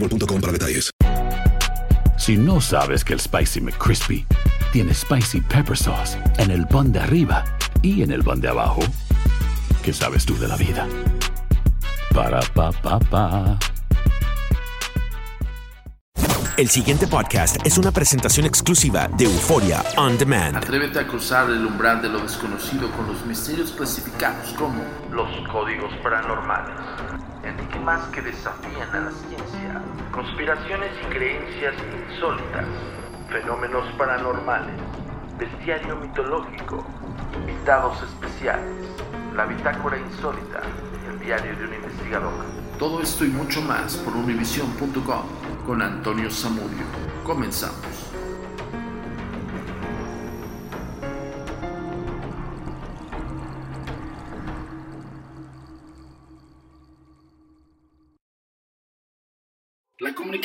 boostmobile.com para detalles. Si no sabes que el Spicy McCrispy tiene Spicy Pepper Sauce en el pan de arriba y en el pan de abajo, ¿qué sabes tú de la vida? Para, pa, pa, pa. El siguiente podcast es una presentación exclusiva de Euforia On Demand. Atrévete a cruzar el umbral de lo desconocido con los misterios clasificados como los códigos paranormales, enigmas que desafían a la ciencia, conspiraciones y creencias insólitas, fenómenos paranormales, bestiario mitológico, invitados especiales, la bitácora insólita el diario de un investigador. Todo esto y mucho más por univision.com con Antonio Zamudio. Comenzamos.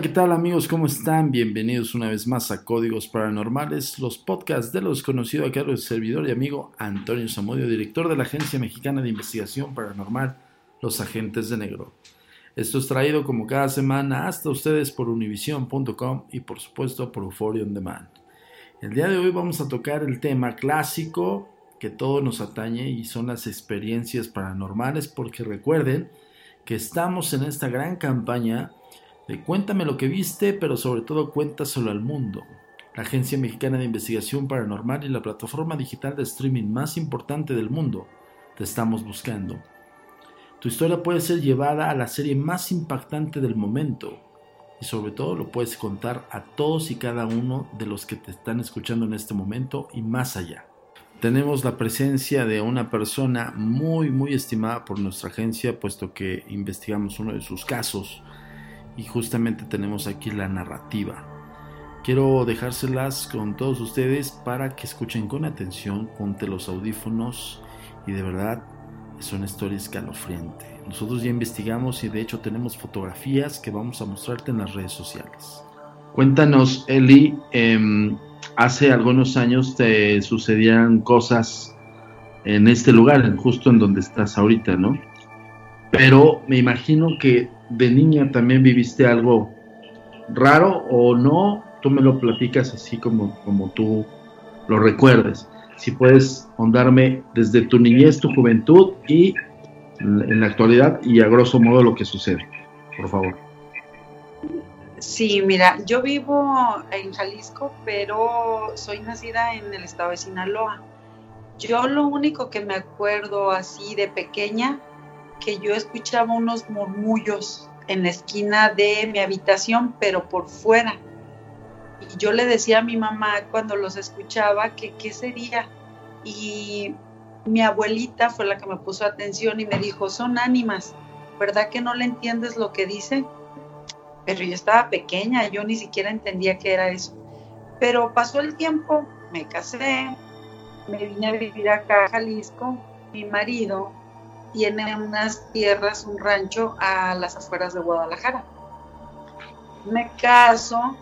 ¿Qué tal amigos? ¿Cómo están? Bienvenidos una vez más a Códigos Paranormales, los podcasts de lo desconocido a cargo del servidor y amigo Antonio Zamudio, director de la Agencia Mexicana de Investigación Paranormal, Los Agentes de Negro. Esto es traído como cada semana hasta ustedes por univision.com y por supuesto por Euphoria On Demand. El día de hoy vamos a tocar el tema clásico que todo nos atañe y son las experiencias paranormales porque recuerden que estamos en esta gran campaña de Cuéntame lo que viste, pero sobre todo cuéntaselo al mundo. La Agencia Mexicana de Investigación Paranormal y la plataforma digital de streaming más importante del mundo te estamos buscando. Tu historia puede ser llevada a la serie más impactante del momento y sobre todo lo puedes contar a todos y cada uno de los que te están escuchando en este momento y más allá. Tenemos la presencia de una persona muy muy estimada por nuestra agencia puesto que investigamos uno de sus casos y justamente tenemos aquí la narrativa. Quiero dejárselas con todos ustedes para que escuchen con atención, ponte los audífonos y de verdad es una historia escalofriante. Nosotros ya investigamos y de hecho tenemos fotografías que vamos a mostrarte en las redes sociales. Cuéntanos, Eli, eh, hace algunos años te sucedían cosas en este lugar, justo en donde estás ahorita, ¿no? Pero me imagino que de niña también viviste algo raro o no, tú me lo platicas así como, como tú lo recuerdes. Si puedes hondarme desde tu niñez, tu juventud y en la actualidad y a grosso modo lo que sucede, por favor. Sí, mira, yo vivo en Jalisco, pero soy nacida en el estado de Sinaloa. Yo lo único que me acuerdo así de pequeña que yo escuchaba unos murmullos en la esquina de mi habitación, pero por fuera. Y yo le decía a mi mamá cuando los escuchaba que qué sería. Y mi abuelita fue la que me puso atención y me dijo, son ánimas, ¿verdad que no le entiendes lo que dice? Pero yo estaba pequeña, yo ni siquiera entendía qué era eso. Pero pasó el tiempo, me casé, me vine a vivir acá a Jalisco, mi marido tiene unas tierras, un rancho a las afueras de Guadalajara. Me caso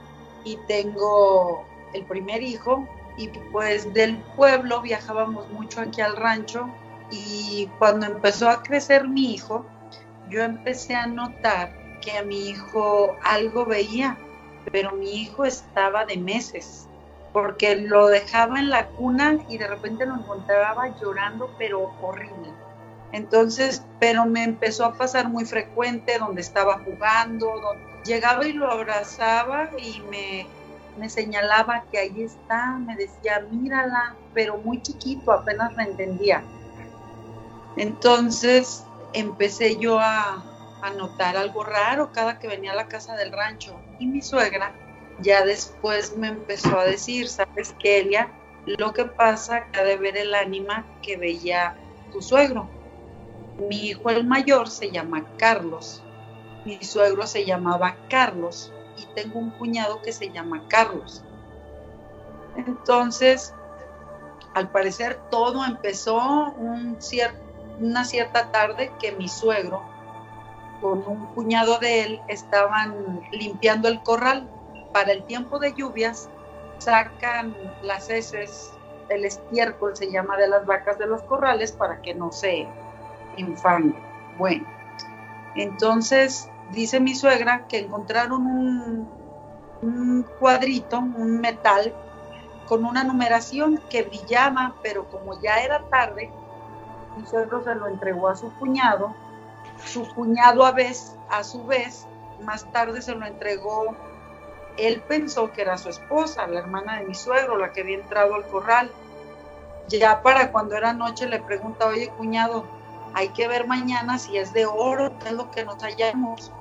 y tengo el primer hijo y pues del pueblo viajábamos mucho aquí al rancho y cuando empezó a crecer mi hijo, yo empecé a notar que a mi hijo algo veía, pero mi hijo estaba de meses, porque lo dejaba en la cuna y de repente lo encontraba llorando, pero horrible. Entonces, pero me empezó a pasar muy frecuente donde estaba jugando, llegaba y lo abrazaba y me, me señalaba que ahí está, me decía, mírala, pero muy chiquito, apenas la entendía. Entonces empecé yo a, a notar algo raro cada que venía a la casa del rancho y mi suegra ya después me empezó a decir, ¿sabes qué, Elia? Lo que pasa que ha de ver el ánima que veía tu suegro. Mi hijo el mayor se llama Carlos, mi suegro se llamaba Carlos y tengo un cuñado que se llama Carlos. Entonces, al parecer todo empezó una cierta tarde que mi suegro con un cuñado de él estaban limpiando el corral. Para el tiempo de lluvias sacan las heces, el estiércol se llama de las vacas de los corrales para que no se infangue. Bueno, entonces dice mi suegra que encontraron un, un cuadrito, un metal con una numeración que brillaba, pero como ya era tarde, mi suegro se lo entregó a su cuñado. Su cuñado a, vez, a su vez, más tarde se lo entregó. Él pensó que era su esposa, la hermana de mi suegro, la que había entrado al corral. Ya para cuando era noche le pregunta, oye cuñado, hay que ver mañana si es de oro, qué es lo que nos hallamos.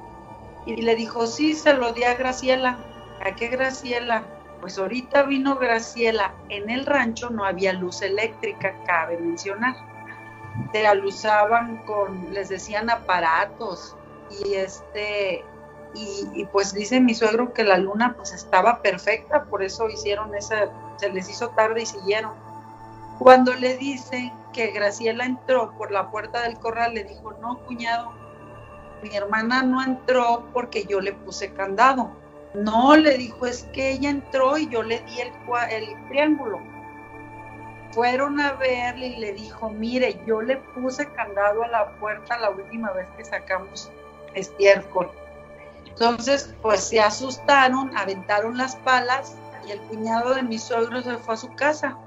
Y le dijo, sí, se lo di a Graciela. ¿A qué Graciela? Pues ahorita vino Graciela. En el rancho no había luz eléctrica, cabe mencionar. Te alusaban con, les decían aparatos. Y este, y, y, pues dice mi suegro que la luna pues estaba perfecta, por eso hicieron esa, se les hizo tarde y siguieron. Cuando le dicen que Graciela entró por la puerta del corral, le dijo, no, cuñado, mi hermana no entró porque yo le puse candado. No, le dijo, es que ella entró y yo le di el, el triángulo. Fueron a verle y le dijo, mire, yo le puse candado a la puerta la última vez que sacamos estiércol. Entonces, pues se asustaron, aventaron las palas y el cuñado de mi suegro se fue a su casa.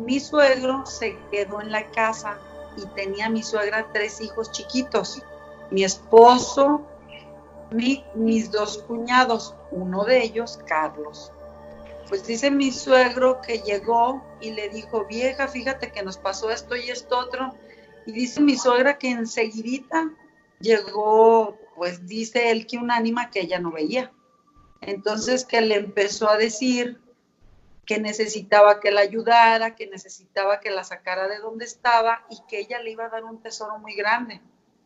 Mi suegro se quedó en la casa y tenía mi suegra tres hijos chiquitos. Mi esposo, mis dos cuñados, uno de ellos, Carlos. Pues dice mi suegro que llegó y le dijo, vieja, fíjate que nos pasó esto y esto otro. Y dice mi suegra que enseguidita llegó, pues dice él que un ánima que ella no veía. Entonces que le empezó a decir que necesitaba que la ayudara, que necesitaba que la sacara de donde estaba y que ella le iba a dar un tesoro muy grande.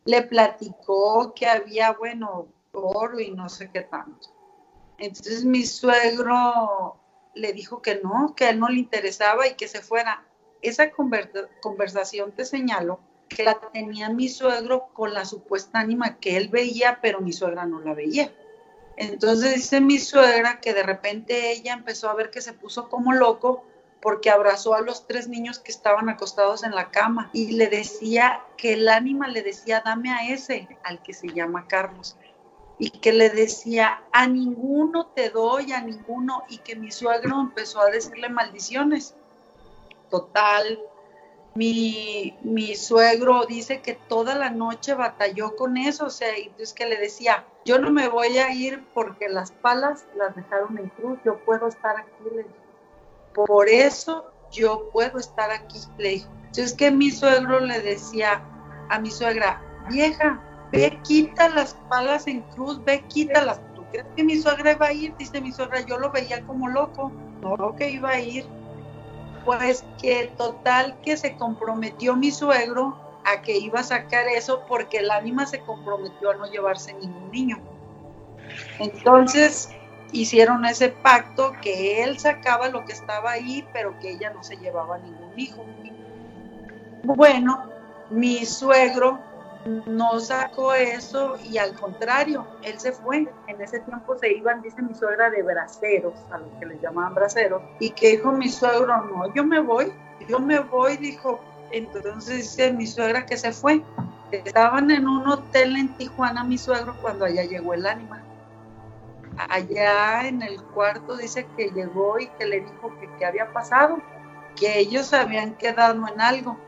Le platicó que había, bueno, oro y no sé qué tanto. Entonces mi suegro le dijo que no, que a él no le interesaba y que se fuera. Esa conversación te señalo que la tenía mi suegro con la supuesta ánima que él veía, pero mi suegra no la veía. Entonces dice mi suegra que de repente ella empezó a ver que se puso como loco porque abrazó a los tres niños que estaban acostados en la cama y le decía que el ánima le decía, dame a ese, al que se llama Carlos, y que le decía, a ninguno te doy, a ninguno, y que mi suegro empezó a decirle maldiciones. Total, mi, mi, suegro dice que toda la noche batalló con eso, o sea, y entonces que le decía, yo no me voy a ir porque las palas las dejaron en cruz, yo puedo estar aquí, le dijo. Por eso yo puedo estar aquí, le dijo. Entonces que mi suegro le decía a mi suegra, vieja, ve, quita las palas en cruz, ve, quítalas. ¿Tú crees que mi suegra iba a ir? Dice mi suegra, yo lo veía como loco, no que iba a ir. Pues que total que se comprometió mi suegro a que iba a sacar eso porque el ánima se comprometió a no llevarse ningún niño. Entonces hicieron ese pacto que él sacaba lo que estaba ahí, pero que ella no se llevaba ningún hijo. Bueno, mi suegro no sacó eso y al contrario, él se fue. En ese tiempo se iban, dice mi suegra, de braceros, a los que les llamaban braceros, y que dijo mi suegro, no, yo me voy, yo me voy, dijo, entonces dice mi suegra que se fue. Estaban en un hotel en Tijuana mi suegro cuando allá llegó el ánima. Allá en el cuarto dice que llegó y que le dijo que qué había pasado, que ellos habían quedado en algo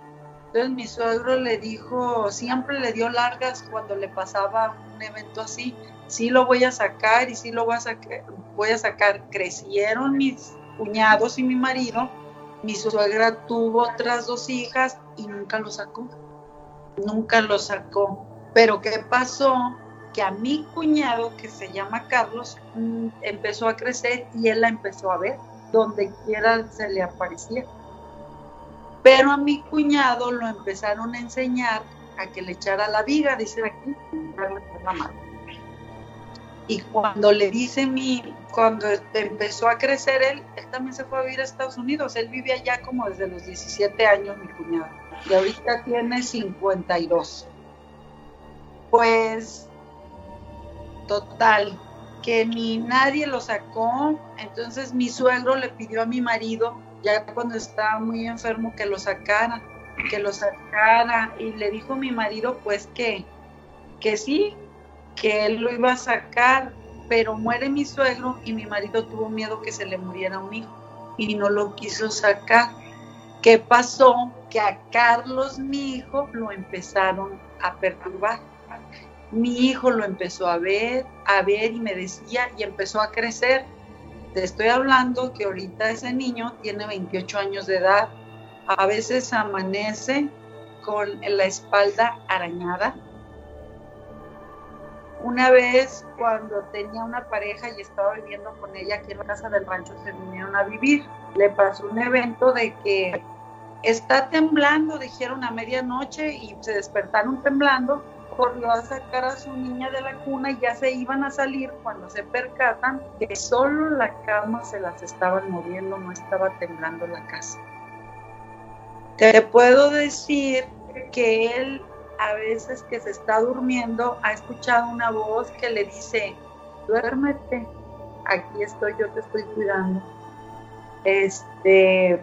entonces mi suegro le dijo, siempre le dio largas cuando le pasaba un evento así, sí lo voy a sacar y sí lo voy a sacar, voy a sacar. Crecieron mis cuñados y mi marido, mi suegra tuvo otras dos hijas y nunca lo sacó, nunca lo sacó. Pero ¿qué pasó? Que a mi cuñado, que se llama Carlos, mm, empezó a crecer y él la empezó a ver, donde quiera se le aparecía. Pero a mi cuñado lo empezaron a enseñar a que le echara la viga, dice aquí, la Y cuando le dice mi, cuando empezó a crecer él, él también se fue a vivir a Estados Unidos. Él vivía allá como desde los 17 años, mi cuñado. Y ahorita tiene 52. Pues, total, que ni nadie lo sacó. Entonces mi suegro le pidió a mi marido ya cuando estaba muy enfermo que lo sacara, que lo sacara y le dijo mi marido pues que, que sí, que él lo iba a sacar, pero muere mi suegro y mi marido tuvo miedo que se le muriera un hijo y no lo quiso sacar. ¿Qué pasó? Que a Carlos, mi hijo, lo empezaron a perturbar. Mi hijo lo empezó a ver, a ver y me decía y empezó a crecer te estoy hablando que ahorita ese niño tiene 28 años de edad, a veces amanece con la espalda arañada. Una vez cuando tenía una pareja y estaba viviendo con ella aquí en la casa del rancho, se vinieron a vivir. Le pasó un evento de que está temblando, dijeron a medianoche y se despertaron temblando corrió a sacar a su niña de la cuna y ya se iban a salir cuando se percatan que solo la cama se las estaban moviendo, no estaba temblando la casa. Te puedo decir que él a veces que se está durmiendo ha escuchado una voz que le dice, duérmete, aquí estoy, yo te estoy cuidando. Este,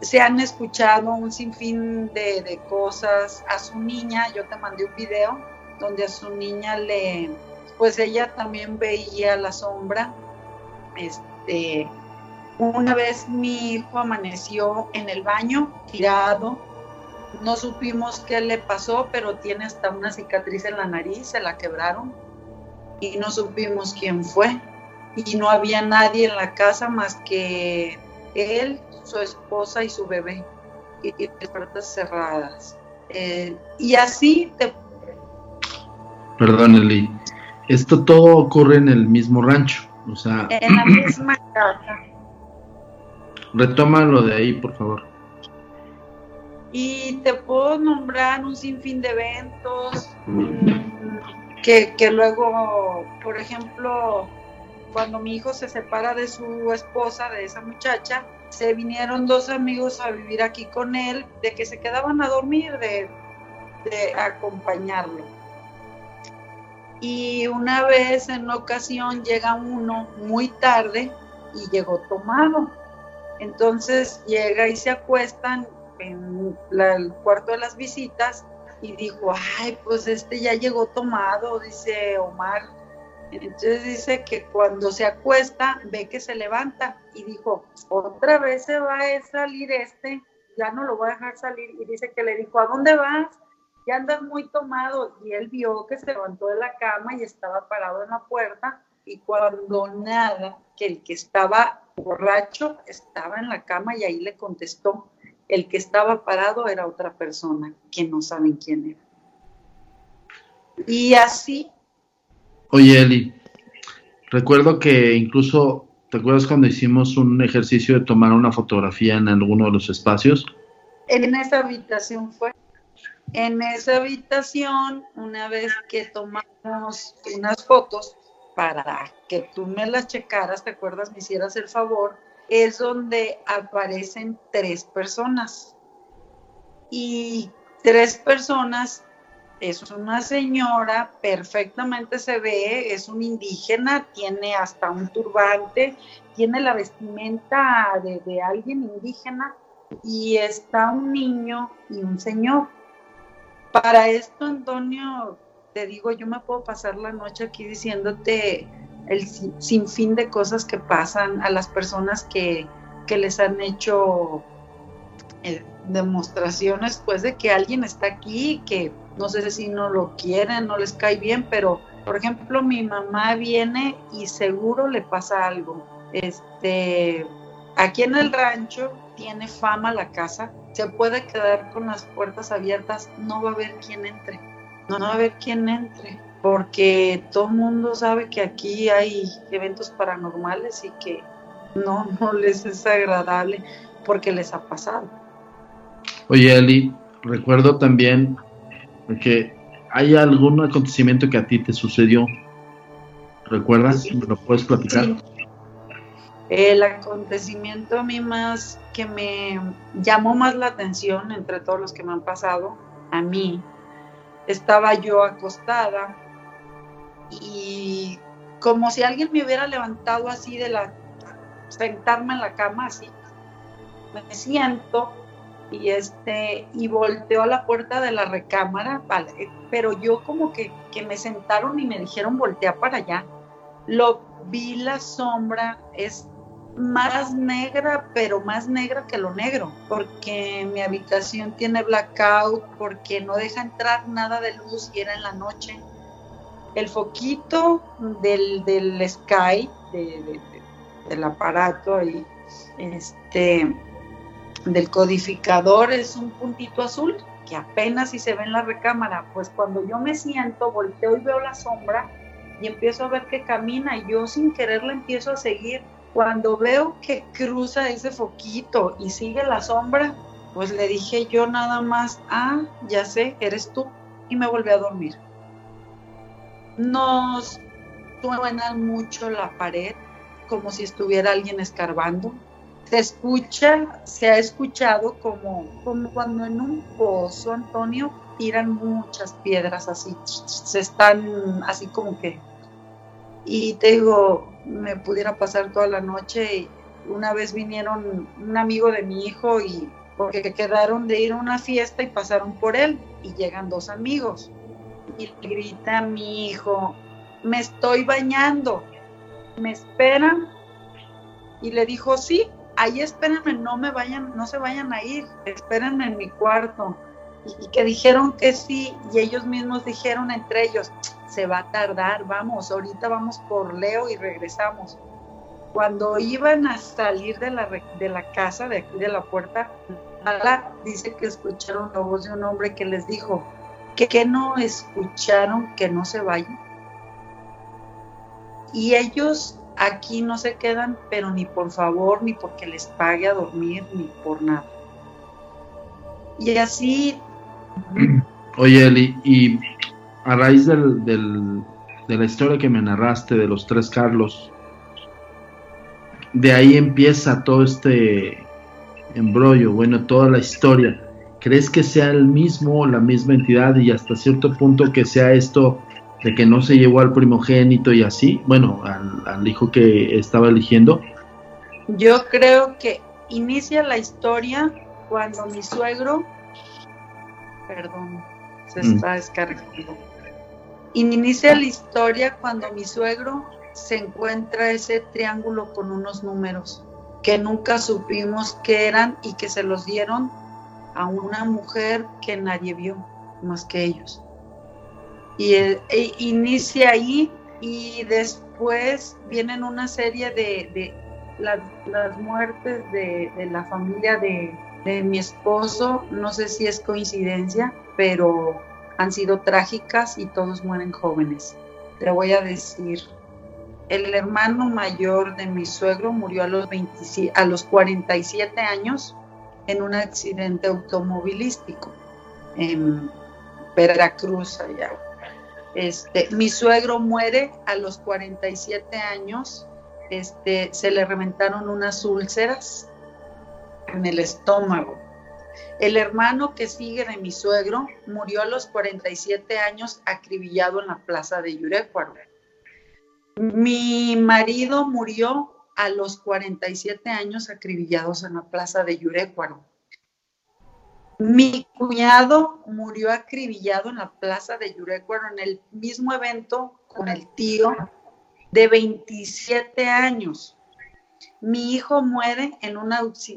se han escuchado un sinfín de, cosas a su niña. Yo te mandé un video donde a su niña le, pues ella también veía la sombra. Este, una vez mi hijo amaneció en el baño, tirado. No supimos qué le pasó, pero tiene hasta una cicatriz en la nariz, se la quebraron. Y no supimos quién fue. Y no había nadie en la casa más que él, su esposa y su bebé, y, las puertas cerradas. Eh, y así te... Perdón, Eli. Esto todo ocurre en el mismo rancho, o sea... En la misma casa. Retómalo de ahí, por favor. Y te puedo nombrar un sinfín de eventos mm, que, que luego, por ejemplo, cuando mi hijo se separa de su esposa, de esa muchacha, se vinieron dos amigos a vivir aquí con él, de que se quedaban a dormir, de, acompañarlo. Y una vez en una ocasión llega uno muy tarde y llegó tomado. Entonces llega y se acuestan en el cuarto de las visitas y dijo, ay, pues este ya llegó tomado, dice Omar, entonces dice que cuando se acuesta ve que se levanta y dijo, otra vez se va a salir este, ya no lo voy a dejar salir. Y dice que le dijo, ¿a dónde vas? Ya andas muy tomado. Y él vio que se levantó de la cama y estaba parado en la puerta. Y cuando nada, que el que estaba borracho estaba en la cama y ahí le contestó, el que estaba parado era otra persona, que no saben quién era. Y así. Oye, Eli, recuerdo que incluso, ¿te acuerdas cuando hicimos un ejercicio de tomar una fotografía en alguno de los espacios? En esa habitación fue. En esa habitación, una vez que tomamos unas fotos para que tú me las checaras, ¿te acuerdas? Me hicieras el favor, es donde aparecen tres personas. Y tres personas, es una señora, perfectamente se ve, es un indígena, tiene hasta un turbante, tiene la vestimenta de, de alguien indígena y está un niño y un señor. Para esto, Antonio, te digo, yo me puedo pasar la noche aquí diciéndote el sinfín de cosas que pasan a las personas que, les han hecho eh, demostraciones, pues, de que alguien está aquí, que no sé si no lo quieren, no les cae bien, pero, por ejemplo, mi mamá viene y seguro le pasa algo. Este, aquí en el rancho tiene fama la casa, se puede quedar con las puertas abiertas, no va a haber quien entre, no va a haber quien entre, porque todo el mundo sabe que aquí hay eventos paranormales y que no, no les es agradable porque les ha pasado. Oye, Eli, recuerdo también que hay algún acontecimiento que a ti te sucedió. ¿Recuerdas? ¿Me lo puedes platicar? El acontecimiento a mí más que me llamó más la atención entre todos los que me han pasado, a mí, estaba yo acostada y como si alguien me hubiera levantado así de la, sentarme en la cama así, me siento y este, y volteo a la puerta de la recámara, vale, pero yo como que, que me sentaron y me dijeron voltea para allá, lo vi la sombra, es más negra, pero más negra que lo negro, porque mi habitación tiene blackout, porque no deja entrar nada de luz y era en la noche. El foquito del, del Sky, del aparato ahí, este, del codificador es un puntito azul que apenas si se ve en la recámara. Pues cuando yo me siento, volteo y veo la sombra y empiezo a ver que camina y yo sin querer la empiezo a seguir cuando veo que cruza ese foquito y sigue la sombra, pues le dije yo nada más, ah, ya sé, eres tú, y me volví a dormir. Nos suena mucho la pared, como si estuviera alguien escarbando. Se escucha, se ha escuchado como, como cuando en un pozo, Antonio, tiran muchas piedras así, se están así como que y te digo, me pudiera pasar toda la noche. una vez vinieron un amigo de mi hijo y porque quedaron de ir a una fiesta y pasaron por él y llegan dos amigos y grita mi hijo, me estoy bañando, me esperan y le dijo, sí, ahí espérenme, no me vayan, no se vayan a ir, espérenme en mi cuarto. Y, que dijeron que sí, y ellos mismos dijeron entre ellos, se va a tardar, vamos, ahorita vamos por Leo y regresamos. Cuando iban a salir de la, de la casa, de aquí de la puerta, dice que escucharon la voz de un hombre que les dijo, que, que no escucharon que no se vayan. Y ellos aquí no se quedan, pero ni por favor, ni porque les pague a dormir, ni por nada. Y así... Oye, Eli, y a raíz del, de la historia que me narraste de los tres Carlos, de ahí empieza todo este embrollo, bueno, toda la historia. ¿Crees que sea el mismo, la misma entidad y hasta cierto punto que sea esto de que no se llevó al primogénito y así, bueno, al, al hijo que estaba eligiendo? Yo creo que inicia la historia cuando mi suegro, perdón, se mm. está descargando Inicia la historia cuando mi suegro se encuentra ese triángulo con unos números que nunca supimos qué eran y que se los dieron a una mujer que nadie vio más que ellos. Y e, inicia ahí y después vienen una serie de, las, muertes de, la familia de, de mi esposo. No sé si es coincidencia, pero han sido trágicas y todos mueren jóvenes. Te voy a decir, el hermano mayor de mi suegro murió a los, a los 47 años en un accidente automovilístico en Veracruz allá. Este, mi suegro muere a los 47 años, este, se le reventaron unas úlceras en el estómago. El hermano que sigue de mi suegro murió a los 47 años acribillado en la plaza de Yurecuaro. Mi marido murió a los 47 años acribillados en la plaza de Yurecuaro. Mi cuñado murió acribillado en la plaza de Yurecuaro en el mismo evento con el tío de 27 años. Mi hijo muere en,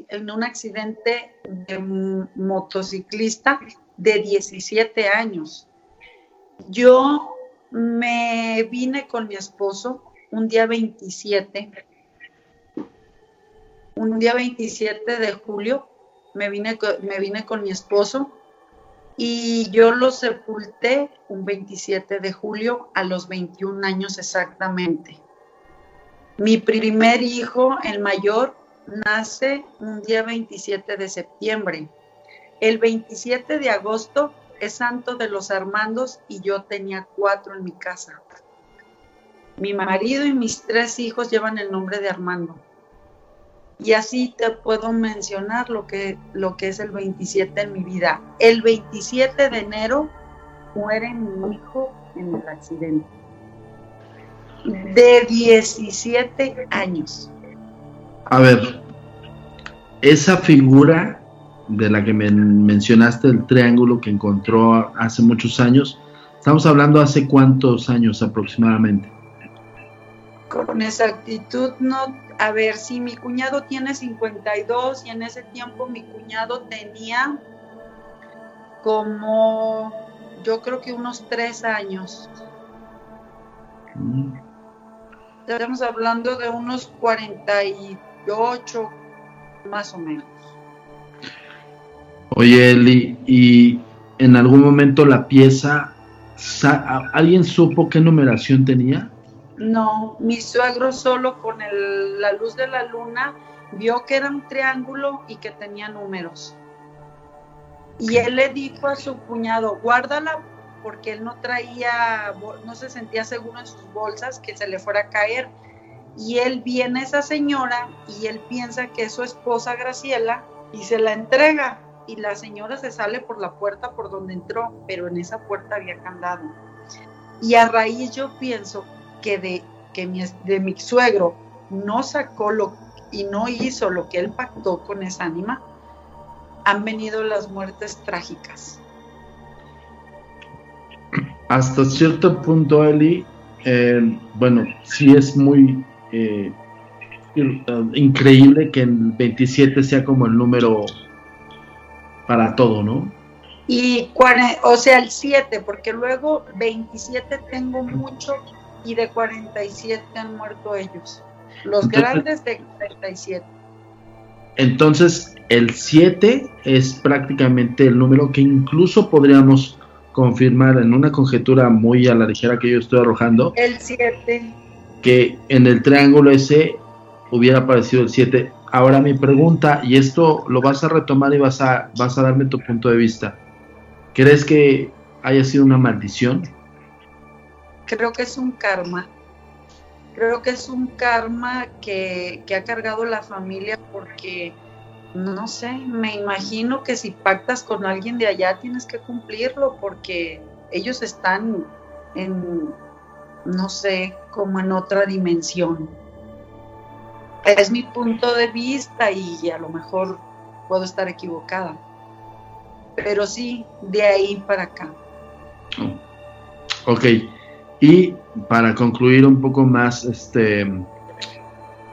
en un accidente de motociclista de 17 años. Yo me vine con mi esposo un día 27, un día 27 de julio me vine, me vine con mi esposo y yo lo sepulté un 27 de julio a los 21 años exactamente. Mi primer hijo, el mayor, nace un día 27 de septiembre. El 27 de agosto es Santo de los Armandos y yo tenía cuatro en mi casa. Mi marido y mis tres hijos llevan el nombre de Armando. Y así te puedo mencionar lo que, lo que es el 27 en mi vida. El 27 de enero muere mi hijo en el accidente. De 17 años. A ver, esa figura de la que me mencionaste, el triángulo que encontró hace muchos años, estamos hablando hace cuántos años aproximadamente. Con exactitud no a ver, si mi cuñado tiene 52 y en ese tiempo mi cuñado tenía como, yo creo que unos tres años. Mm. Estamos hablando de unos 48, más o menos. Oye, Eli, ¿y en algún momento la pieza, alguien supo qué numeración tenía? No, mi suegro solo con la luz de la luna vio que era un triángulo y que tenía números. Y él le dijo a su cuñado, guárdala porque él no traía, no se sentía seguro en sus bolsas que se le fuera a caer. Y él viene a esa señora y él piensa que es su esposa Graciela y se la entrega. Y la señora se sale por la puerta por donde entró, pero en esa puerta había candado. Y a raíz yo pienso que de que mi, de mi suegro no sacó lo y no hizo lo que él pactó con esa ánima, han venido las muertes trágicas. Hasta cierto punto, Eli, eh, bueno, sí es muy eh, increíble que el 27 sea como el número para todo, ¿no? Y, o sea, el 7, porque luego 27 tengo mucho y de 47 han muerto ellos. Los grandes de 47. Entonces, el 7 es prácticamente el número que incluso podríamos confirmar en una conjetura muy a la ligera que yo estoy arrojando. El 7. Que en el triángulo ese hubiera aparecido el 7. Ahora mi pregunta, y esto lo vas a retomar y vas a, vas a darme tu punto de vista. ¿Crees que haya sido una maldición? Creo que es un karma. Creo que es un karma que, ha cargado la familia porque, no sé, me imagino que si pactas con alguien de allá tienes que cumplirlo porque ellos están en, no sé, como en otra dimensión. Es mi punto de vista y a lo mejor puedo estar equivocada. Pero sí, de ahí para acá. Ok. Y para concluir un poco más, este,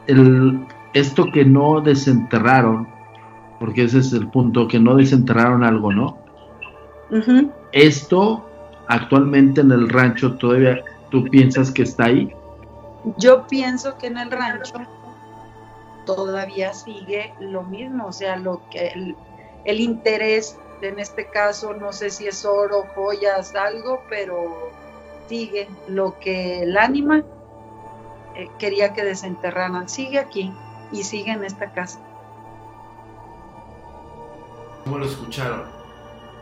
el, esto que no desenterraron, porque ese es el punto, que no desenterraron algo, ¿no? Esto actualmente en el rancho todavía, ¿tú piensas que está ahí? Yo pienso que en el rancho todavía sigue lo mismo, o sea, lo que el, el interés en este caso no sé si es oro, joyas, algo, pero sigue lo que el ánima eh, quería que desenterraran. Sigue aquí y sigue en esta casa. ¿Cómo lo escucharon?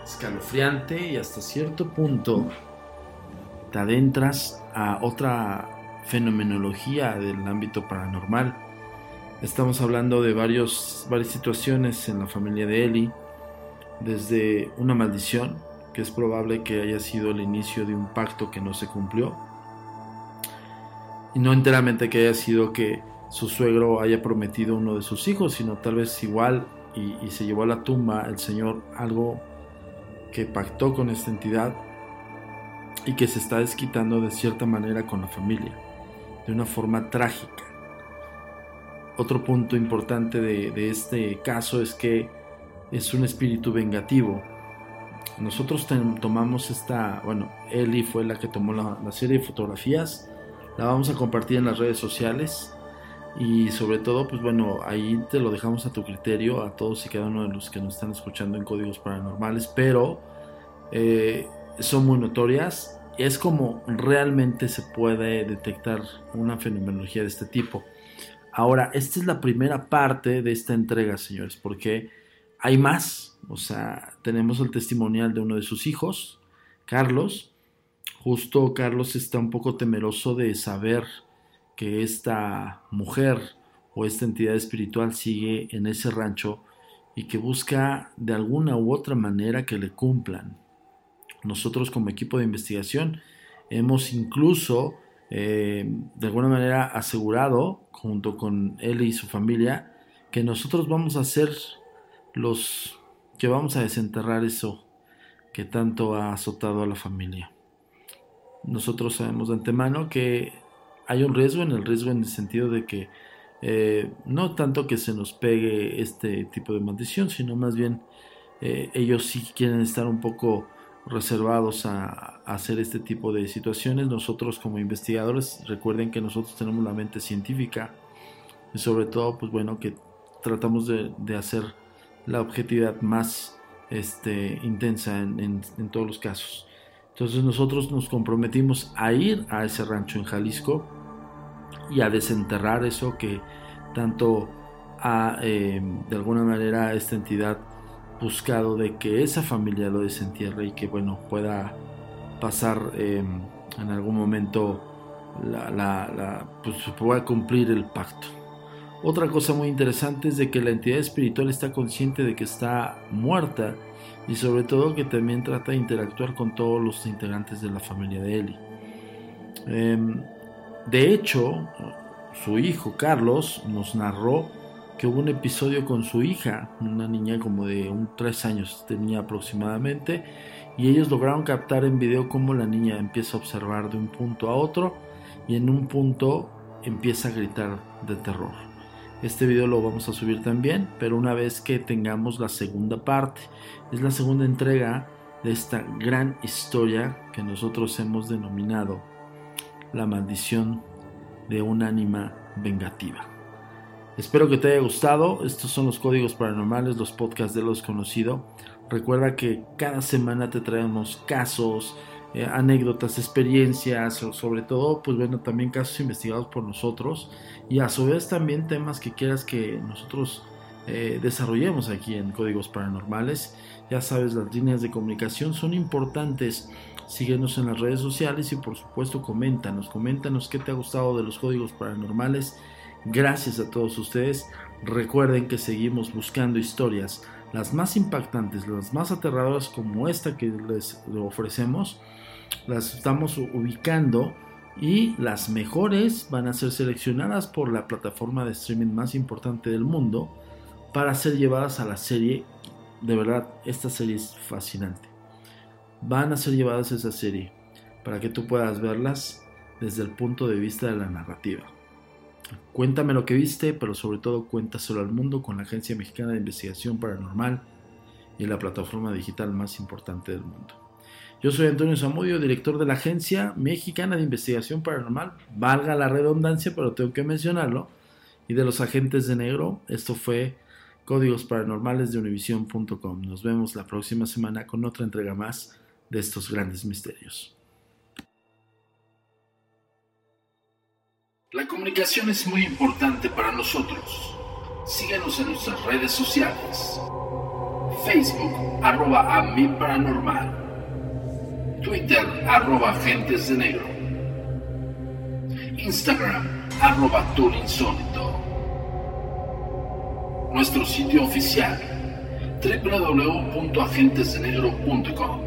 Escalofriante y hasta cierto punto te adentras a otra fenomenología del ámbito paranormal. Estamos hablando de varios, varias situaciones en la familia de Eli, desde una maldición, que es probable que haya sido el inicio de un pacto que no se cumplió, y no enteramente que haya sido que su suegro haya prometido uno de sus hijos, sino tal vez igual y, y se llevó a la tumba el Señor algo que pactó con esta entidad y que se está desquitando de cierta manera con la familia, de una forma trágica. Otro punto importante de, este caso es que es un espíritu vengativo. Nosotros tomamos esta, bueno, Eli fue la que tomó la, serie de fotografías, la vamos a compartir en las redes sociales y sobre todo, pues bueno, ahí te lo dejamos a tu criterio, a todos y cada uno de los que nos están escuchando en códigos paranormales, pero eh, son muy notorias. Es como realmente se puede detectar una fenomenología de este tipo. Ahora, esta es la primera parte de esta entrega, señores, porque hay más. O sea, tenemos el testimonial de uno de sus hijos, Carlos. Justo Carlos está un poco temeroso de saber que esta mujer o esta entidad espiritual sigue en ese rancho y que busca de alguna u otra manera que le cumplan. Nosotros como equipo de investigación hemos incluso eh, de alguna manera asegurado, junto con él y su familia, que nosotros vamos a ser los que vamos a desenterrar eso que tanto ha azotado a la familia. Nosotros sabemos de antemano que hay un riesgo en el riesgo en el sentido de que eh, no tanto que se nos pegue este tipo de maldición, sino más bien eh, ellos sí quieren estar un poco reservados a, hacer este tipo de situaciones. Nosotros como investigadores, recuerden que nosotros tenemos la mente científica y sobre todo, pues bueno, que tratamos de, hacer la objetividad más este, intensa en, todos los casos. Entonces nosotros nos comprometimos a ir a ese rancho en Jalisco y a desenterrar eso que tanto ha eh, de alguna manera esta entidad buscado de que esa familia lo desentierre y que bueno pueda pasar em, en algún momento la, pues pueda cumplir el pacto. Otra cosa muy interesante es de que la entidad espiritual está consciente de que está muerta y sobre todo que también trata de interactuar con todos los integrantes de la familia de Eli. Em, de hecho, su hijo Carlos nos narró que hubo un episodio con su hija, una niña como de un 3 años tenía aproximadamente, y ellos lograron captar en video cómo la niña empieza a observar de un punto a otro y en un punto empieza a gritar de terror. Este video lo vamos a subir también, pero una vez que tengamos la segunda parte, es la segunda entrega de esta gran historia que nosotros hemos denominado la maldición de un ánima vengativa. Espero que te haya gustado. Estos son los códigos paranormales, los podcasts de los conocidos. Recuerda que cada semana te traemos casos, eh, anécdotas, experiencias, sobre todo, pues bueno, también casos investigados por nosotros y a su vez también temas que quieras que nosotros eh, desarrollemos aquí en Códigos Paranormales. Ya sabes, las líneas de comunicación son importantes. Síguenos en las redes sociales y por supuesto coméntanos, coméntanos qué te ha gustado de los códigos paranormales Gracias a todos ustedes. Recuerden que seguimos buscando historias, las más impactantes, las más aterradoras como esta que les ofrecemos. Las estamos ubicando y las mejores van a ser seleccionadas por la plataforma de streaming más importante del mundo para ser llevadas a la serie. De verdad, esta serie es fascinante. Van a ser llevadas a esa serie para que tú puedas verlas desde el punto de vista de la narrativa. Cuéntame lo que viste, pero sobre todo cuéntaselo al mundo con la Agencia Mexicana de Investigación Paranormal y la plataforma digital más importante del mundo. Yo soy Antonio Zamudio, director de la Agencia Mexicana de Investigación Paranormal. Valga la redundancia, pero tengo que mencionarlo. Y de los agentes de negro, esto fue Códigos Paranormales de Univision.com. Nos vemos la próxima semana con otra entrega más de estos grandes misterios. La comunicación es muy importante para nosotros. Síguenos en nuestras redes sociales. Facebook, arroba a mi paranormal. Twitter, arroba agentes de negro. Instagram, arroba insólito. Nuestro sitio oficial, www.agentesdenegro.com.